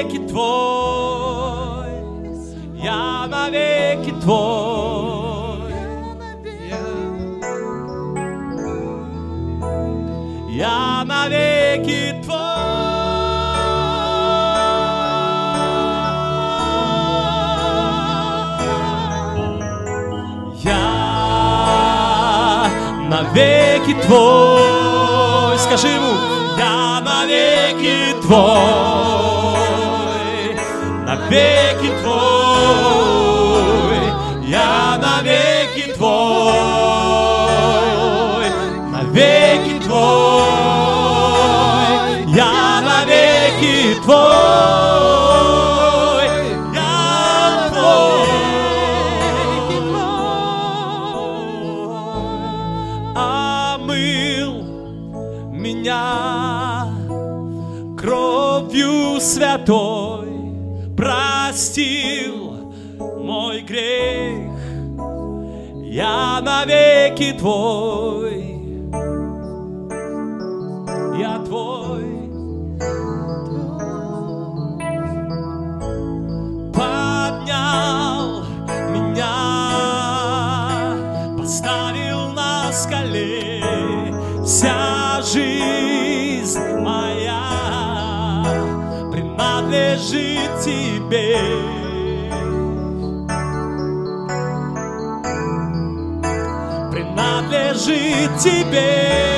навеки твой, я навеки твой, я навеки твой. Я навеки твой. Скажи ему, я навеки твой. Навеки твой. Я навеки твой. Навеки твой. Я навеки твой. Я твой. Омыл меня кровью святой, простил мой грех. Я навеки твой, я твой. Поднял меня, поставил на скале вся жизнь принадлежит тебе. принадлежит тебе.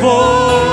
Твой,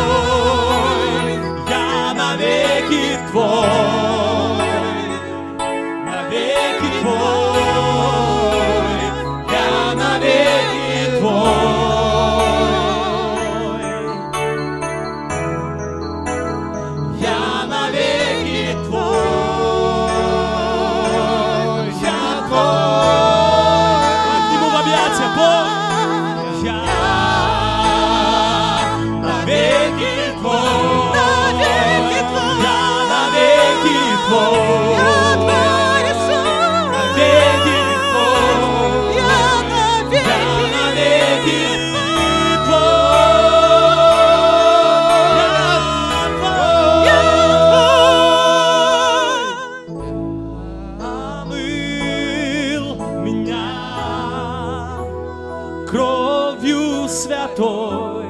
кровью святой,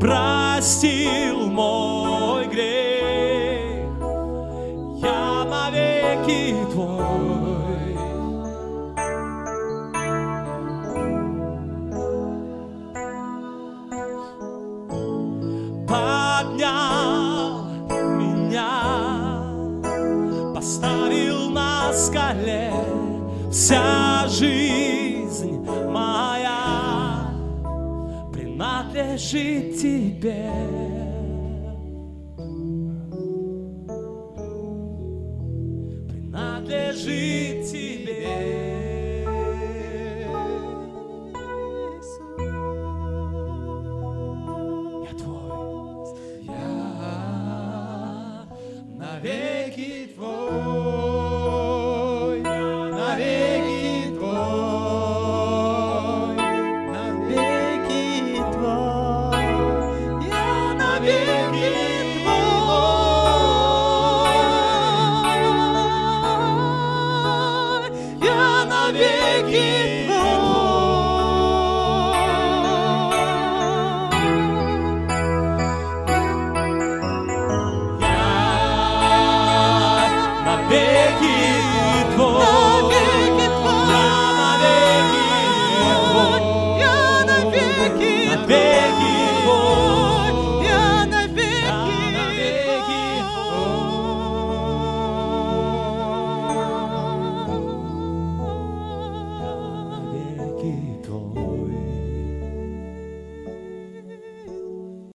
простил мой грех. Я навеки твой. поднял меня, поставил на скале вся жизнь здравия тебе. Принадлежит тебе. Я твой, я навеки твой. wieki.